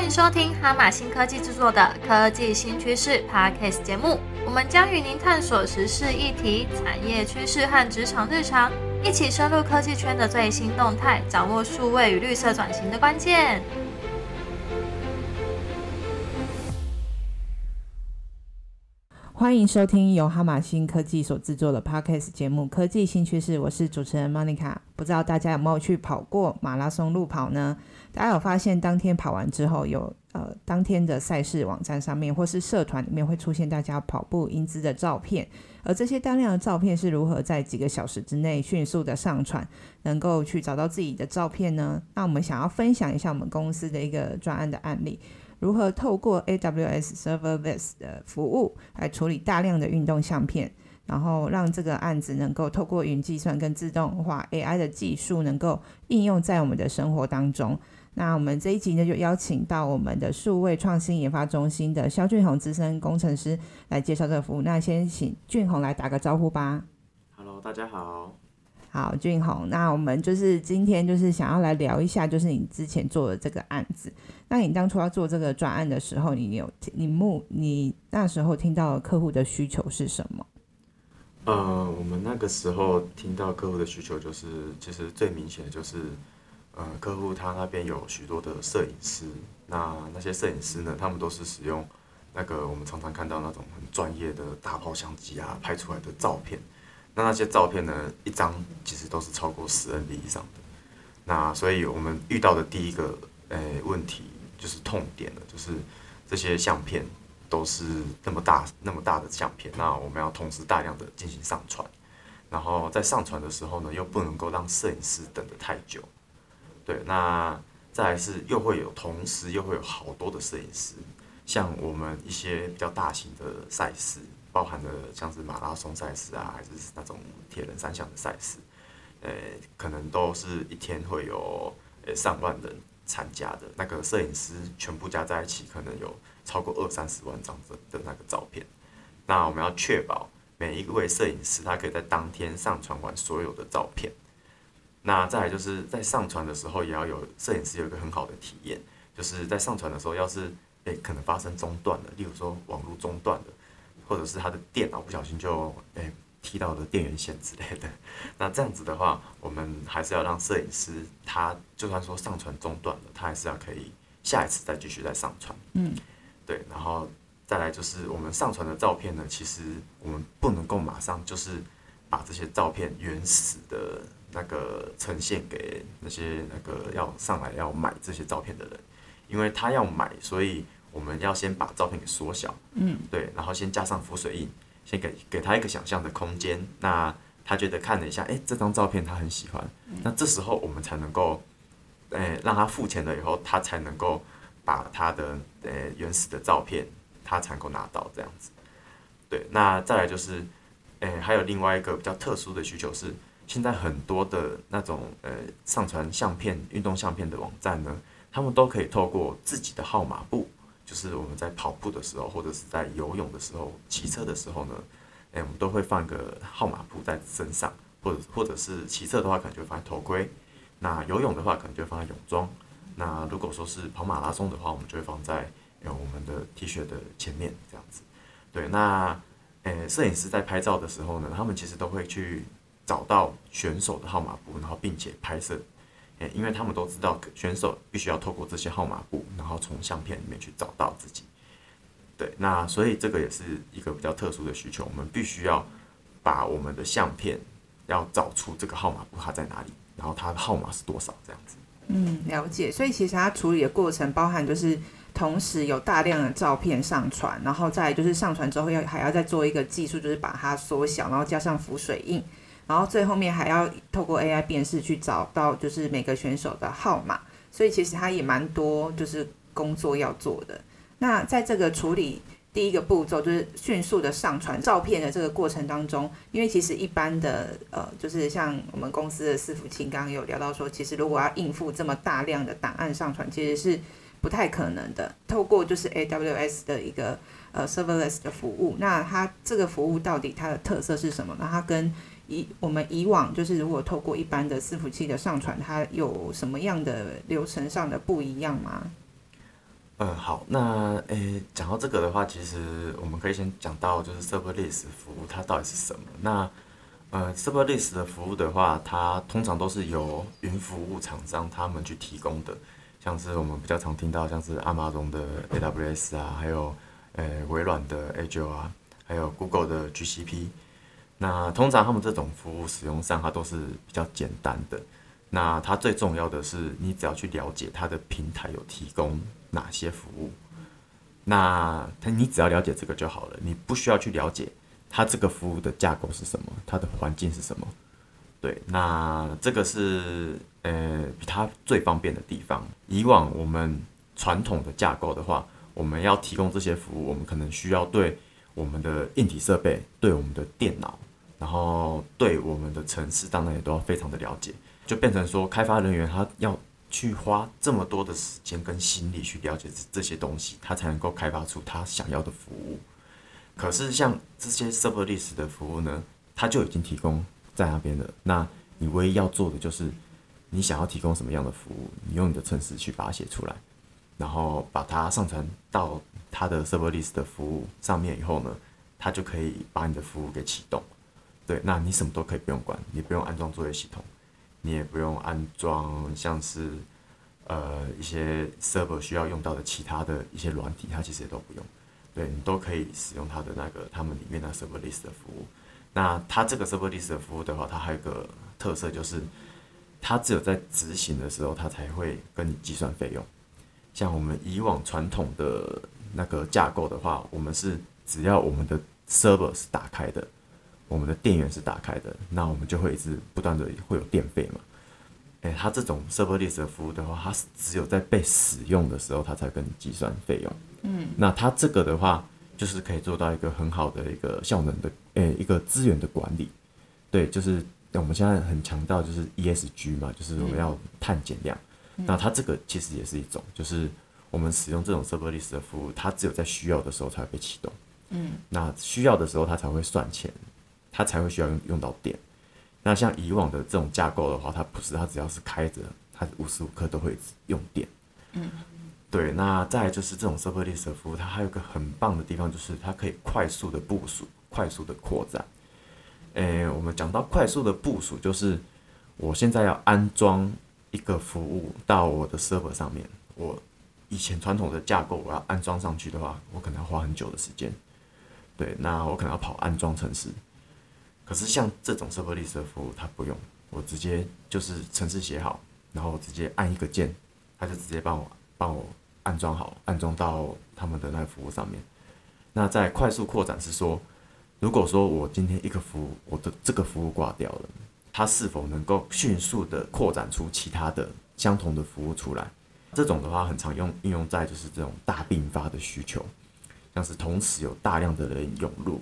欢迎收听哈马新科技制作的科技新趋势 Podcast 节目。我们将与您探索时事议题、产业趋势和职场日常，一起深入科技圈的最新动态，掌握数位与绿色转型的关键。欢迎收听由哈马新科技所制作的 Podcast 节目《科技新趋势》，我是主持人 Monica。不知道大家有没有去跑过马拉松路跑呢？大家有发现，当天跑完之后，有呃当天的赛事网站上面或是社团里面会出现大家跑步英姿的照片，而这些大量的照片是如何在几个小时之内迅速的上传，能够去找到自己的照片呢？那我们想要分享一下我们公司的一个专案的案例。如何透过 AWS Serverless 的服务来处理大量的运动相片，然后让这个案子能够透过云计算跟自动化 AI 的技术，能够应用在我们的生活当中。那我们这一集呢，就邀请到我们的数位创新研发中心的肖俊宏资深工程师来介绍这个服务。那先请俊宏来打个招呼吧。Hello，大家好。好，俊宏，那我们就是今天就是想要来聊一下，就是你之前做的这个案子。那你当初要做这个专案的时候，你有你目你那时候听到客户的需求是什么？呃，我们那个时候听到客户的需求就是，其实最明显的就是，呃，客户他那边有许多的摄影师，那那些摄影师呢，他们都是使用那个我们常常看到那种很专业的大炮相机啊拍出来的照片。那那些照片呢，一张其实都是超过十 N B 以上的。那所以我们遇到的第一个诶问题就是痛点了，就是这些相片都是那么大那么大的相片，那我们要同时大量的进行上传，然后在上传的时候呢，又不能够让摄影师等得太久。对，那再来是又会有同时又会有好多的摄影师，像我们一些比较大型的赛事。包含了像是马拉松赛事啊，还是那种铁人三项的赛事，呃，可能都是一天会有呃上万人参加的。那个摄影师全部加在一起，可能有超过二三十万张的的那个照片。那我们要确保每一位摄影师他可以在当天上传完所有的照片。那再来就是在上传的时候，也要有摄影师有一个很好的体验，就是在上传的时候，要是诶可能发生中断了，例如说网络中断了。或者是他的电脑不小心就诶踢到了电源线之类的，那这样子的话，我们还是要让摄影师他就算说上传中断了，他还是要可以下一次再继续再上传。嗯，对，然后再来就是我们上传的照片呢，其实我们不能够马上就是把这些照片原始的那个呈现给那些那个要上来要买这些照片的人，因为他要买，所以。我们要先把照片给缩小，嗯，对，然后先加上浮水印，先给给他一个想象的空间。那他觉得看了一下，哎，这张照片他很喜欢。那这时候我们才能够，哎，让他付钱了以后，他才能够把他的呃原始的照片，他才能够拿到这样子。对，那再来就是，哎，还有另外一个比较特殊的需求是，现在很多的那种呃上传相片、运动相片的网站呢，他们都可以透过自己的号码簿。就是我们在跑步的时候，或者是在游泳的时候、骑车的时候呢，哎，我们都会放一个号码布在身上，或者或者是骑车的话，可能就会放在头盔；那游泳的话，可能就会放在泳装；那如果说是跑马拉松的话，我们就会放在呃我们的 T 恤的前面这样子。对，那诶，摄影师在拍照的时候呢，他们其实都会去找到选手的号码布，然后并且拍摄。因为他们都知道选手必须要透过这些号码布，然后从相片里面去找到自己。对，那所以这个也是一个比较特殊的需求，我们必须要把我们的相片要找出这个号码布它在哪里，然后它的号码是多少这样子。嗯，了解。所以其实它处理的过程包含就是同时有大量的照片上传，然后再就是上传之后要还要再做一个技术，就是把它缩小，然后加上浮水印。然后最后面还要透过 AI 辨识去找到就是每个选手的号码，所以其实它也蛮多就是工作要做的。那在这个处理第一个步骤就是迅速的上传照片的这个过程当中，因为其实一般的呃就是像我们公司的伺服器刚刚有聊到说，其实如果要应付这么大量的档案上传，其实是不太可能的。透过就是 AWS 的一个呃 Serverless 的服务，那它这个服务到底它的特色是什么？那它跟以我们以往就是如果透过一般的伺服器的上传，它有什么样的流程上的不一样吗？嗯，好，那诶，讲到这个的话，其实我们可以先讲到就是 Serverless 服务它到底是什么。那呃，Serverless 的服务的话，它通常都是由云服务厂商他们去提供的，像是我们比较常听到像是阿玛荣的 AWS 啊，还有呃微软的 Azure 啊，还有 Google 的 GCP。那通常他们这种服务使用上，它都是比较简单的。那它最重要的是，你只要去了解它的平台有提供哪些服务，那它你只要了解这个就好了，你不需要去了解它这个服务的架构是什么，它的环境是什么。对，那这个是呃比它最方便的地方。以往我们传统的架构的话，我们要提供这些服务，我们可能需要对我们的硬体设备、对我们的电脑，然后对我们的城市，当然也都要非常的了解。就变成说，开发人员他要去花这么多的时间跟心力去了解这这些东西，他才能够开发出他想要的服务。可是像这些 Serverless 的服务呢，它就已经提供在那边了。那你唯一要做的就是，你想要提供什么样的服务，你用你的程式去把它写出来，然后把它上传到它的 Serverless 的服务上面以后呢，它就可以把你的服务给启动。对，那你什么都可以不用管，你不用安装作业系统。你也不用安装像是呃一些 server 需要用到的其他的一些软体，它其实也都不用，对你都可以使用它的那个他们里面的 serverless 的服务。那它这个 serverless 的服务的话，它还有个特色就是，它只有在执行的时候，它才会跟你计算费用。像我们以往传统的那个架构的话，我们是只要我们的 server 是打开的。我们的电源是打开的，那我们就会一直不断的会有电费嘛。诶，它这种 serverless 的服务的话，它是只有在被使用的时候，它才跟你计算费用。嗯，那它这个的话，就是可以做到一个很好的一个效能的，诶，一个资源的管理。对，就是我们现在很强调就是 ESG 嘛，就是我们要碳减量。那它这个其实也是一种，就是我们使用这种 serverless 的服务，它只有在需要的时候才会被启动。嗯，那需要的时候它才会算钱。它才会需要用用到电。那像以往的这种架构的话，它不是，它只要是开着，它无时无刻都会用电。嗯，对。那再就是这种 serverless 的服务，它还有个很棒的地方，就是它可以快速的部署、快速的扩展。诶，我们讲到快速的部署，就是我现在要安装一个服务到我的 server 上面，我以前传统的架构，我要安装上去的话，我可能要花很久的时间。对，那我可能要跑安装程式。可是像这种 serverless 的服务，它不用，我直接就是程式写好，然后直接按一个键，它就直接帮我帮我安装好，安装到他们的那个服务上面。那在快速扩展是说，如果说我今天一个服务，我的这个服务挂掉了，它是否能够迅速的扩展出其他的相同的服务出来？这种的话，很常用应用在就是这种大并发的需求，像是同时有大量的人涌入。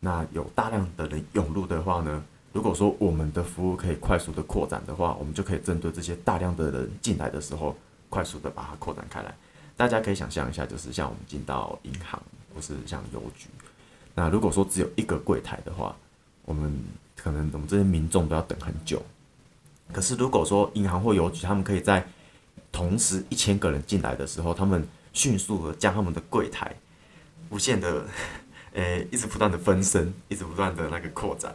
那有大量的人涌入的话呢？如果说我们的服务可以快速的扩展的话，我们就可以针对这些大量的人进来的时候，快速的把它扩展开来。大家可以想象一下，就是像我们进到银行或是像邮局，那如果说只有一个柜台的话，我们可能我们这些民众都要等很久。可是如果说银行或邮局他们可以在同时一千个人进来的时候，他们迅速的将他们的柜台无限的。诶，一直不断的分身，一直不断的那个扩展，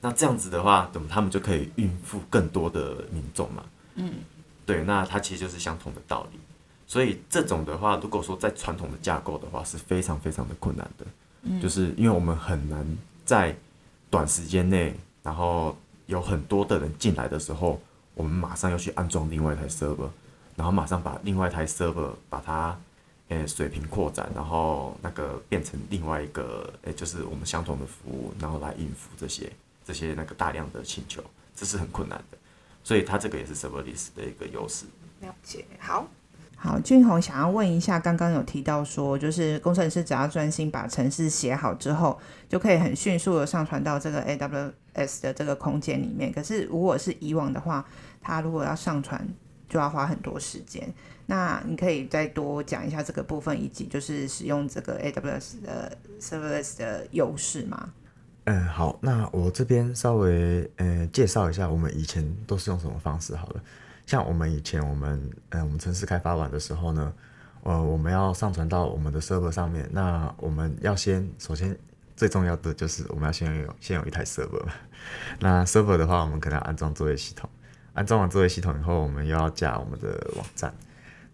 那这样子的话，怎么他们就可以应付更多的民众嘛。嗯，对，那它其实就是相同的道理。所以这种的话，如果说在传统的架构的话，是非常非常的困难的。嗯，就是因为我们很难在短时间内，然后有很多的人进来的时候，我们马上要去安装另外一台 server，然后马上把另外一台 server 把它。诶，水平扩展，然后那个变成另外一个，诶，就是我们相同的服务，然后来应付这些这些那个大量的请求，这是很困难的，所以它这个也是 serverless 的一个优势。了解，好，好，俊宏想要问一下，刚刚有提到说，就是工程师只要专心把程式写好之后，就可以很迅速的上传到这个 AWS 的这个空间里面。可是如果是以往的话，他如果要上传，就要花很多时间。那你可以再多讲一下这个部分，以及就是使用这个 AWS 的 Serverless 的优势吗？嗯，好，那我这边稍微呃介绍一下，我们以前都是用什么方式好了。像我们以前，我们嗯，我们城市开发完的时候呢，呃，我们要上传到我们的 server 上面，那我们要先首先最重要的就是我们要先有先有一台 server 嘛。那 server 的话，我们可能要安装作业系统，安装完作业系统以后，我们又要架我们的网站。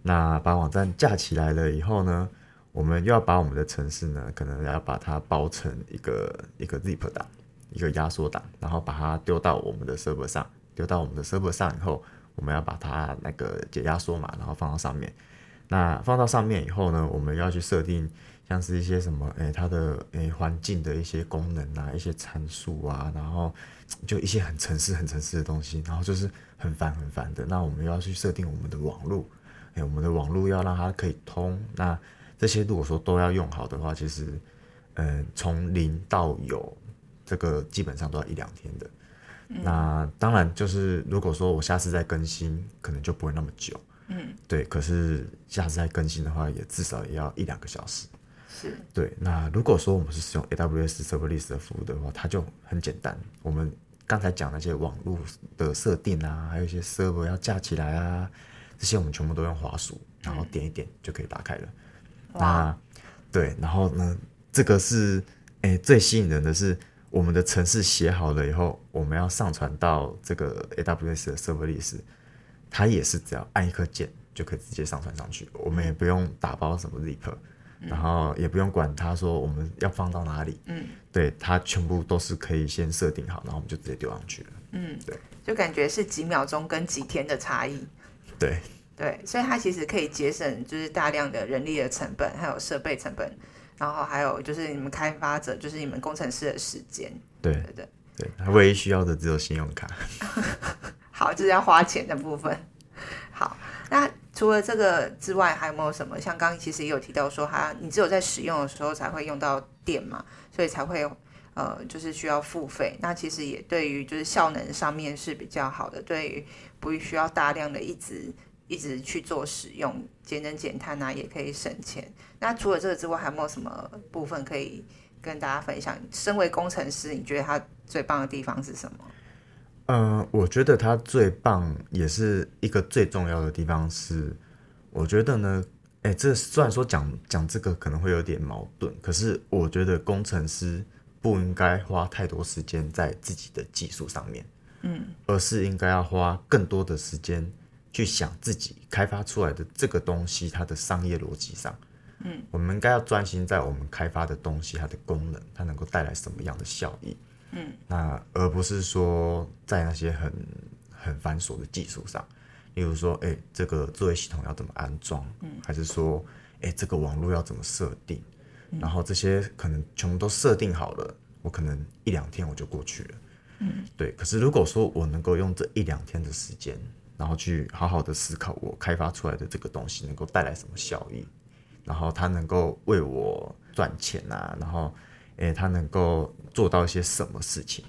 那把网站架起来了以后呢，我们又要把我们的城市呢，可能要把它包成一个一个 zip 档，一个压缩档，然后把它丢到我们的 server 上，丢到我们的 server 上以后，我们要把它那个解压缩嘛，然后放到上面。那放到上面以后呢，我们要去设定像是一些什么，诶，它的诶环境的一些功能啊，一些参数啊，然后就一些很城市、很城市的东西，然后就是很烦很烦的。那我们又要去设定我们的网络，诶，我们的网络要让它可以通。那这些如果说都要用好的话，其实，嗯，从零到有，这个基本上都要一两天的。那当然就是如果说我下次再更新，可能就不会那么久。嗯，对。可是下次再更新的话，也至少也要一两个小时。是对。那如果说我们是使用 AWS Serverless 的服务的话，它就很简单。我们刚才讲那些网络的设定啊，还有一些 server 要架起来啊，这些我们全部都用滑鼠，然后点一点就可以打开了。那对，然后呢，这个是诶最吸引人的是，我们的程式写好了以后，我们要上传到这个 AWS 的 Serverless。它也是只要按一颗键就可以直接上传上去，我们也不用打包什么 zip，然后也不用管他说我们要放到哪里，嗯，对，它全部都是可以先设定好，然后我们就直接丢上去了，嗯，对，就感觉是几秒钟跟几天的差异，对，对，所以它其实可以节省就是大量的人力的成本，还有设备成本，然后还有就是你们开发者就是你们工程师的时间，对对对，对，它唯一需要的只有信用卡。好，就是要花钱的部分。好，那除了这个之外，还有没有什么？像刚刚其实也有提到说，它你只有在使用的时候才会用到电嘛，所以才会呃，就是需要付费。那其实也对于就是效能上面是比较好的，对于不需要大量的一直一直去做使用，节能减碳啊，也可以省钱。那除了这个之外，还有没有什么部分可以跟大家分享？身为工程师，你觉得它最棒的地方是什么？嗯，我觉得它最棒，也是一个最重要的地方是，我觉得呢，哎，这虽然说讲讲这个可能会有点矛盾，可是我觉得工程师不应该花太多时间在自己的技术上面，嗯，而是应该要花更多的时间去想自己开发出来的这个东西它的商业逻辑上，嗯，我们应该要专心在我们开发的东西它的功能，它能够带来什么样的效益。嗯，那而不是说在那些很很繁琐的技术上，例如说，哎，这个作业系统要怎么安装，嗯，还是说，哎，这个网络要怎么设定，然后这些可能全部都设定好了，我可能一两天我就过去了，嗯，对。可是如果说我能够用这一两天的时间，然后去好好的思考我开发出来的这个东西能够带来什么效益，然后它能够为我赚钱啊，然后。诶，他能够做到一些什么事情？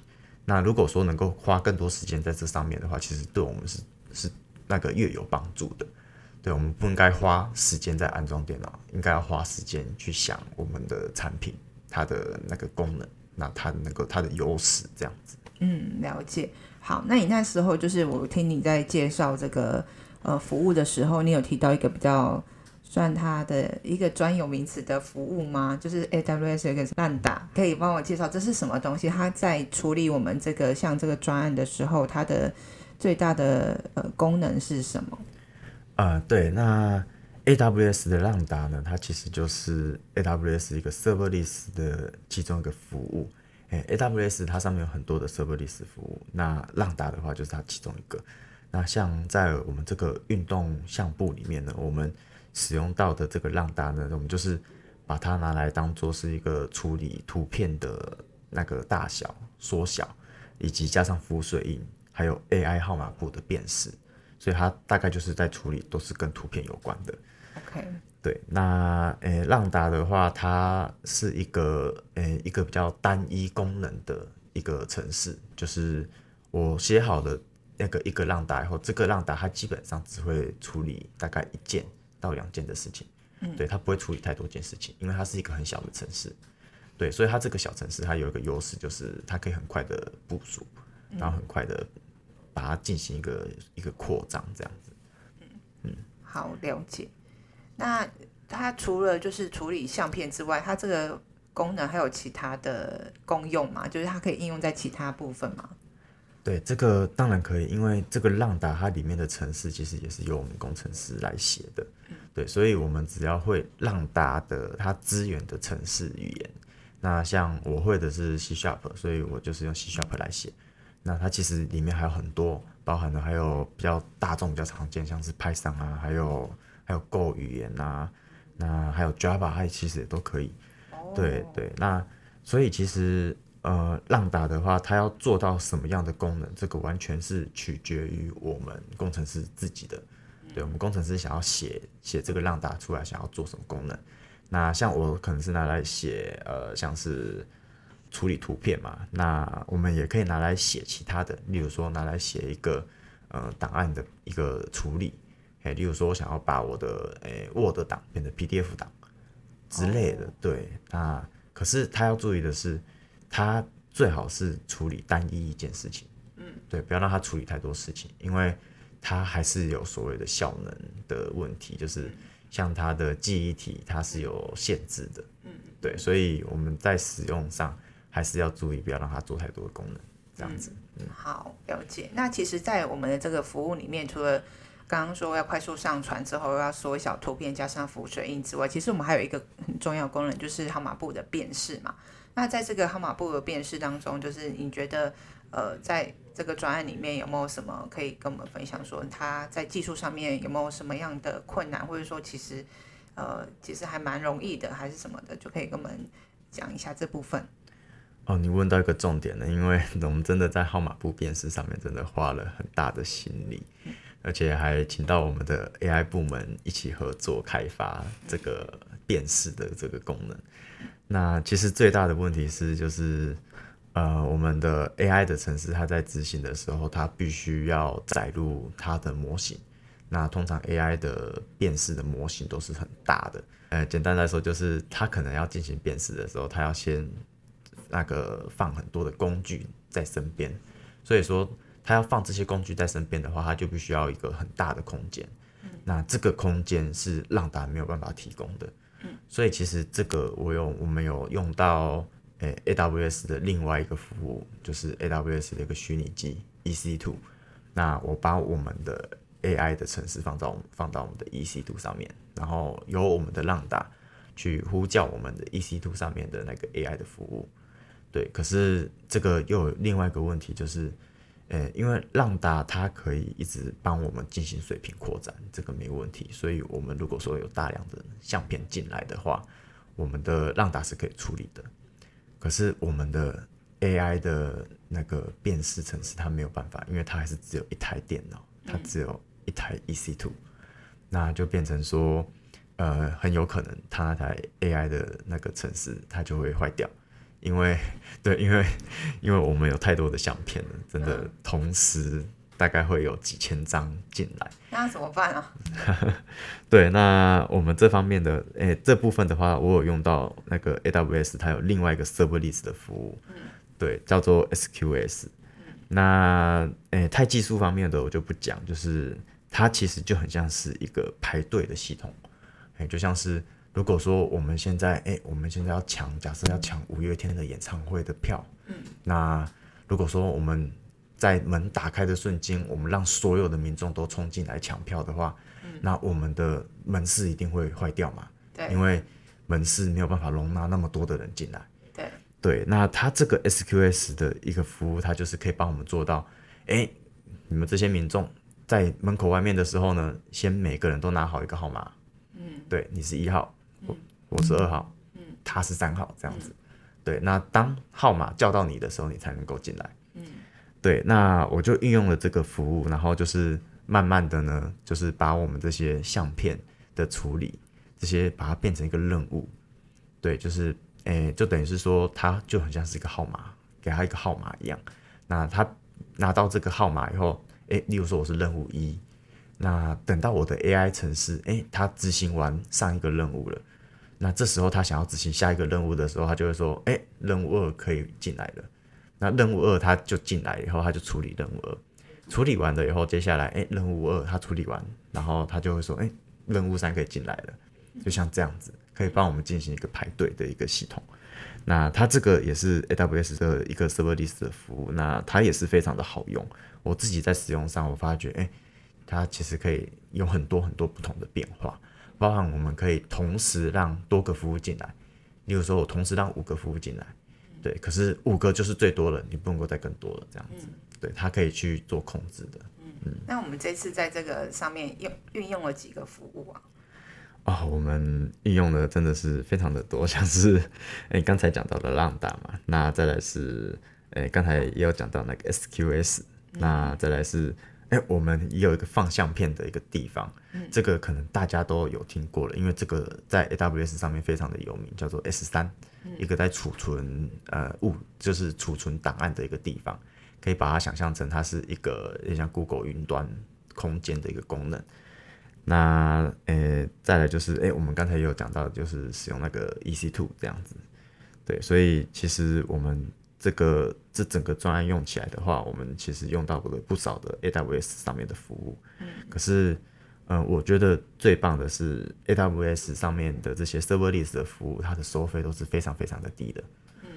那如果说能够花更多时间在这上面的话，其实对我们是是那个越有帮助的。对，我们不应该花时间在安装电脑，应该要花时间去想我们的产品它的那个功能，那它能够它的优势这样子。嗯，了解。好，那你那时候就是我听你在介绍这个呃服务的时候，你有提到一个比较。算它的一个专有名词的服务吗？就是 AWS 一个烂打，可以帮我介绍这是什么东西？它在处理我们这个像这个专案的时候，它的最大的呃功能是什么？啊，对，那 AWS 的浪达呢？它其实就是 AWS 一个 Serverless 的其中一个服务。诶，AWS 它上面有很多的 Serverless 服务，那浪达的话就是它其中一个。那像在我们这个运动项目里面呢，我们使用到的这个浪达呢，我们就是把它拿来当做是一个处理图片的那个大小缩小，以及加上浮水印，还有 AI 号码布的辨识，所以它大概就是在处理都是跟图片有关的。OK，对，那诶浪达的话，它是一个诶一个比较单一功能的一个程式，就是我写好的那个一个浪达以后，这个浪达它基本上只会处理大概一件。到两件的事情，嗯，对，它不会处理太多件事情，因为它是一个很小的城市，对，所以它这个小城市它有一个优势，就是它可以很快的部署，然后很快的把它进行一个一个扩张，这样子，嗯嗯，好了解。那它除了就是处理相片之外，它这个功能还有其他的功用吗？就是它可以应用在其他部分嘛？对，这个当然可以，因为这个浪达它里面的程式其实也是由我们工程师来写的，对，所以我们只要会浪达的它资源的程式语言，那像我会的是 C Sharp，所以我就是用 C Sharp 来写。那它其实里面还有很多，包含的还有比较大众、比较常见，像是 Python 啊，还有还有 Go 语言啊，那还有 Java，它其实也都可以。对对，那所以其实。呃，浪达的话，它要做到什么样的功能，这个完全是取决于我们工程师自己的。对我们工程师想要写写这个浪达出来，想要做什么功能？那像我可能是拿来写呃，像是处理图片嘛。那我们也可以拿来写其他的，例如说拿来写一个呃档案的一个处理。哎，例如说我想要把我的诶 Word 档变成 PDF 档之类的。对，那可是他要注意的是。它最好是处理单一一件事情，嗯，对，不要让它处理太多事情，因为它还是有所谓的效能的问题，就是像它的记忆体，它是有限制的，嗯，对，所以我们在使用上还是要注意，不要让它做太多的功能，这样子。嗯，好，了解。那其实，在我们的这个服务里面，除了刚刚说要快速上传之后要缩小图片加上浮水印之外，其实我们还有一个很重要功能，就是号码布的辨识嘛。那在这个号码布的辨识当中，就是你觉得，呃，在这个专案里面有没有什么可以跟我们分享？说他在技术上面有没有什么样的困难，或者说其实，呃，其实还蛮容易的，还是什么的，就可以跟我们讲一下这部分。哦，你问到一个重点了，因为我们真的在号码布辨识上面真的花了很大的心力，而且还请到我们的 AI 部门一起合作开发这个辨识的这个功能。那其实最大的问题是，就是呃，我们的 AI 的城市，它在执行的时候，它必须要载入它的模型。那通常 AI 的辨识的模型都是很大的。呃，简单来说，就是它可能要进行辨识的时候，它要先那个放很多的工具在身边。所以说，它要放这些工具在身边的话，它就必须要一个很大的空间。那这个空间是浪达没有办法提供的。所以其实这个我有我们有用到诶 AWS 的另外一个服务，就是 AWS 的一个虚拟机 EC2。那我把我们的 AI 的程式放到放到我们的 EC2 上面，然后由我们的浪达去呼叫我们的 EC2 上面的那个 AI 的服务。对，可是这个又有另外一个问题就是。呃，因为浪达它可以一直帮我们进行水平扩展，这个没问题。所以，我们如果说有大量的相片进来的话，我们的浪达是可以处理的。可是，我们的 AI 的那个辨识程式它没有办法，因为它还是只有一台电脑，它只有一台 EC2，那就变成说，呃，很有可能它那台 AI 的那个程式它就会坏掉。因为，对，因为，因为我们有太多的相片了，真的，同时大概会有几千张进来，那怎么办啊？对，那我们这方面的，诶，这部分的话，我有用到那个 AWS，它有另外一个 Serverless 的服务，对，叫做 SQS。那，诶，太技术方面的我就不讲，就是它其实就很像是一个排队的系统，诶，就像是。如果说我们现在，哎，我们现在要抢，假设要抢五月天的演唱会的票，嗯，那如果说我们在门打开的瞬间，我们让所有的民众都冲进来抢票的话，嗯，那我们的门市一定会坏掉嘛，对，因为门市没有办法容纳那么多的人进来，对，对，那它这个 SQS 的一个服务，它就是可以帮我们做到，哎，你们这些民众在门口外面的时候呢，先每个人都拿好一个号码，嗯，对，你是一号。我我是二号，嗯，他是三号，这样子，对。那当号码叫到你的时候，你才能够进来，嗯，对。那我就运用了这个服务，然后就是慢慢的呢，就是把我们这些相片的处理，这些把它变成一个任务，对，就是，诶，就等于是说，它就很像是一个号码，给他一个号码一样。那他拿到这个号码以后，诶，例如说我是任务一，那等到我的 AI 程式，诶，他执行完上一个任务了。那这时候他想要执行下一个任务的时候，他就会说：“哎，任务二可以进来了。”那任务二他就进来以后，他就处理任务二，处理完了以后，接下来哎，任务二他处理完，然后他就会说：“哎，任务三可以进来了。”就像这样子，可以帮我们进行一个排队的一个系统。那它这个也是 AWS 的一个 Serverless 的服务，那它也是非常的好用。我自己在使用上，我发觉，哎，它其实可以有很多很多不同的变化，包含我们可以同时让多个服务进来，例如说我同时让五个服务进来，对，可是五个就是最多了，你不能够再更多了，这样子，对，它可以去做控制的。嗯，那我们这次在这个上面用运用了几个服务啊？哦，我们应用的真的是非常的多，像是诶刚才讲到的浪打嘛，那再来是哎刚才也有讲到那个 SQS，那再来是诶我们也有一个放相片的一个地方，这个可能大家都有听过了，因为这个在 AWS 上面非常的有名，叫做 S 三，一个在储存呃物就是储存档案的一个地方，可以把它想象成它是一个像 Google 云端空间的一个功能。那呃，再来就是，哎，我们刚才也有讲到，就是使用那个 EC2 这样子，对，所以其实我们这个这整个专案用起来的话，我们其实用到了不少的 AWS 上面的服务。嗯。可是，嗯，我觉得最棒的是 AWS 上面的这些 Serverless 的服务，它的收费都是非常非常的低的。嗯。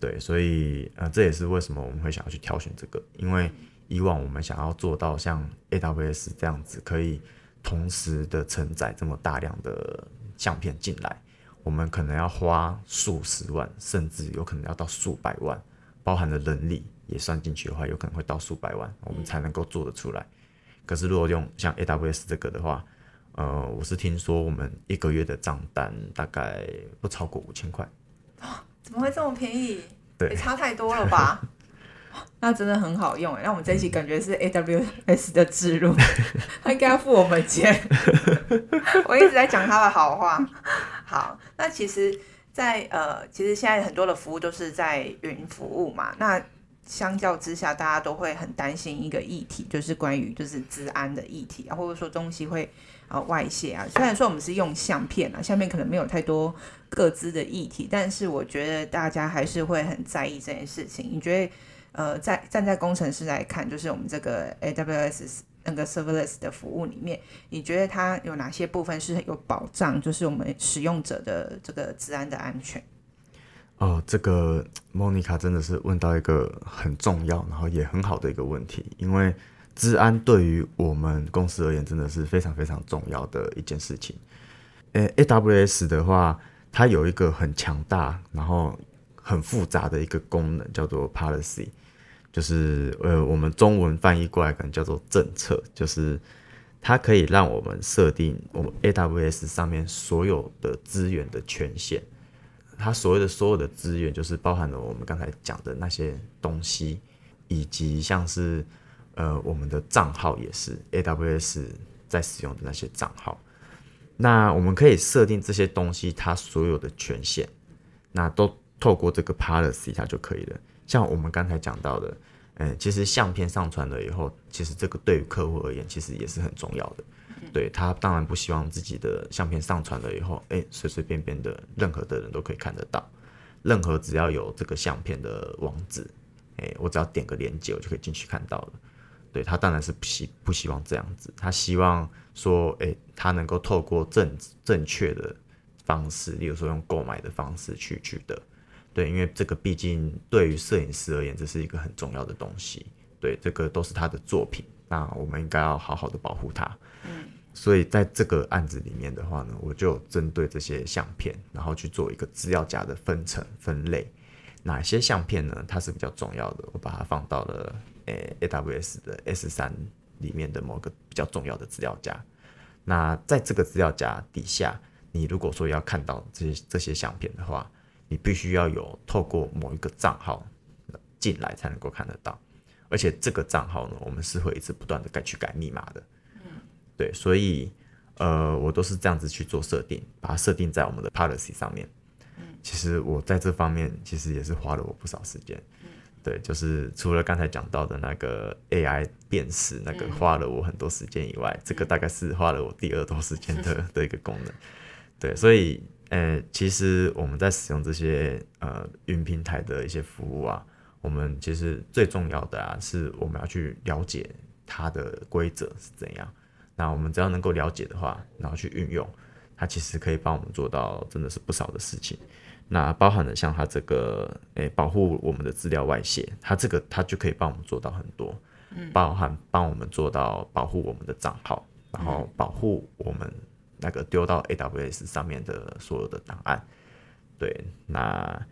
对，所以呃，这也是为什么我们会想要去挑选这个，因为以往我们想要做到像 AWS 这样子，可以。同时的承载这么大量的相片进来，我们可能要花数十万，甚至有可能要到数百万，包含的人力也算进去的话，有可能会到数百万，我们才能够做得出来。可是如果用像 AWS 这个的话，呃，我是听说我们一个月的账单大概不超过五千块。怎么会这么便宜？对，差太多了吧？那真的很好用哎，那我们这一期感觉是 AWS 的植入，他应该要付我们钱。我一直在讲他的好话。好，那其实，在呃，其实现在很多的服务都是在云服务嘛。那相较之下，大家都会很担心一个议题，就是关于就是治安的议题啊，或者说东西会啊外泄啊。虽然说我们是用相片啊，下面可能没有太多各自的议题，但是我觉得大家还是会很在意这件事情。你觉得？呃，在站在工程师来看，就是我们这个 AWS 那个 Serverless 的服务里面，你觉得它有哪些部分是有保障？就是我们使用者的这个治安的安全？哦，这个 Monica 真的是问到一个很重要，然后也很好的一个问题，因为治安对于我们公司而言，真的是非常非常重要的一件事情。诶，AWS 的话，它有一个很强大，然后很复杂的一个功能，叫做 Policy。就是呃，我们中文翻译过来可能叫做政策，就是它可以让我们设定我们 AWS 上面所有的资源的权限。它所谓的所有的资源，就是包含了我们刚才讲的那些东西，以及像是呃我们的账号也是 AWS 在使用的那些账号。那我们可以设定这些东西它所有的权限，那都透过这个 policy 它就可以了。像我们刚才讲到的，嗯，其实相片上传了以后，其实这个对于客户而言，其实也是很重要的。对他当然不希望自己的相片上传了以后，哎，随随便便的任何的人都可以看得到，任何只要有这个相片的网址，哎，我只要点个链接，我就可以进去看到了。对他当然是不希不希望这样子，他希望说，哎，他能够透过正正确的方式，例如说用购买的方式去取得。对，因为这个毕竟对于摄影师而言，这是一个很重要的东西。对，这个都是他的作品，那我们应该要好好的保护它。嗯，所以在这个案子里面的话呢，我就针对这些相片，然后去做一个资料夹的分层分类。哪些相片呢？它是比较重要的，我把它放到了诶 AWS 的 S 三里面的某个比较重要的资料夹。那在这个资料夹底下，你如果说要看到这些这些相片的话，你必须要有透过某一个账号进来才能够看得到，而且这个账号呢，我们是会一直不断的改去改密码的。嗯，对，所以呃，我都是这样子去做设定，把它设定在我们的 policy 上面。嗯，其实我在这方面其实也是花了我不少时间。嗯，对，就是除了刚才讲到的那个 AI 辨识那个花了我很多时间以外，这个大概是花了我第二多时间的 的一个功能。对，所以。呃，其实我们在使用这些呃云平台的一些服务啊，我们其实最重要的啊，是我们要去了解它的规则是怎样。那我们只要能够了解的话，然后去运用，它其实可以帮我们做到真的是不少的事情。那包含了像它这个诶、保护我们的资料外泄，它这个它就可以帮我们做到很多，包含帮我们做到保护我们的账号，然后保护我们那个丢到 AWS 上面的所有的档案。对，那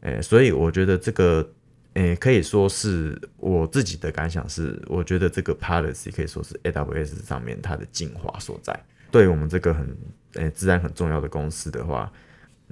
诶、所以我觉得这个诶、可以说是我自己的感想是，我觉得这个 policy 可以说是 AWS 上面它的精华所在。对我们这个很诶、自然很重要的公司的话，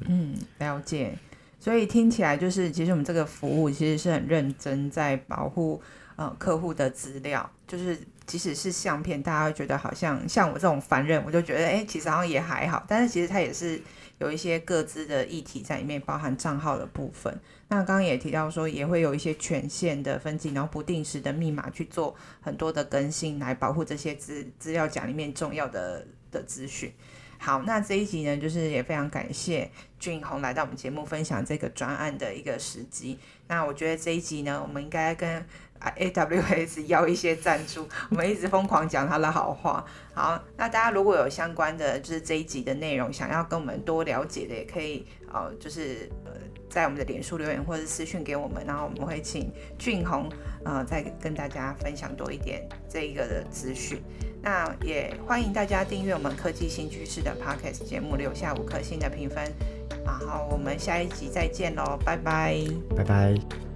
嗯了解。所以听起来就是，其实我们这个服务其实是很认真在保护呃客户的资料，就是即使是相片，大家会觉得好像像我这种凡人，我就觉得哎、其实好像也还好，但是其实它也是有一些各自的议题在里面，包含账号的部分。那刚刚也提到说，也会有一些权限的分级，然后不定时的密码去做很多的更新，来保护这些资资料夹里面重要的的资讯。好，那这一集呢，就是也非常感谢俊宏来到我们节目分享这个专案的一个时机。那我觉得这一集呢，我们应该跟 AWS 要一些赞助，我们一直疯狂讲他的好话。好，那大家如果有相关的就是这一集的内容，想要跟我们多了解的，也可以呃，就是呃，在我们的脸书留言或者私讯给我们，然后我们会请俊宏呃再跟大家分享多一点这一个的资讯。那也欢迎大家订阅我们科技新趋势的 Podcast 节目，留下五颗星的评分。然后我们下一集再见喽，拜拜。拜拜。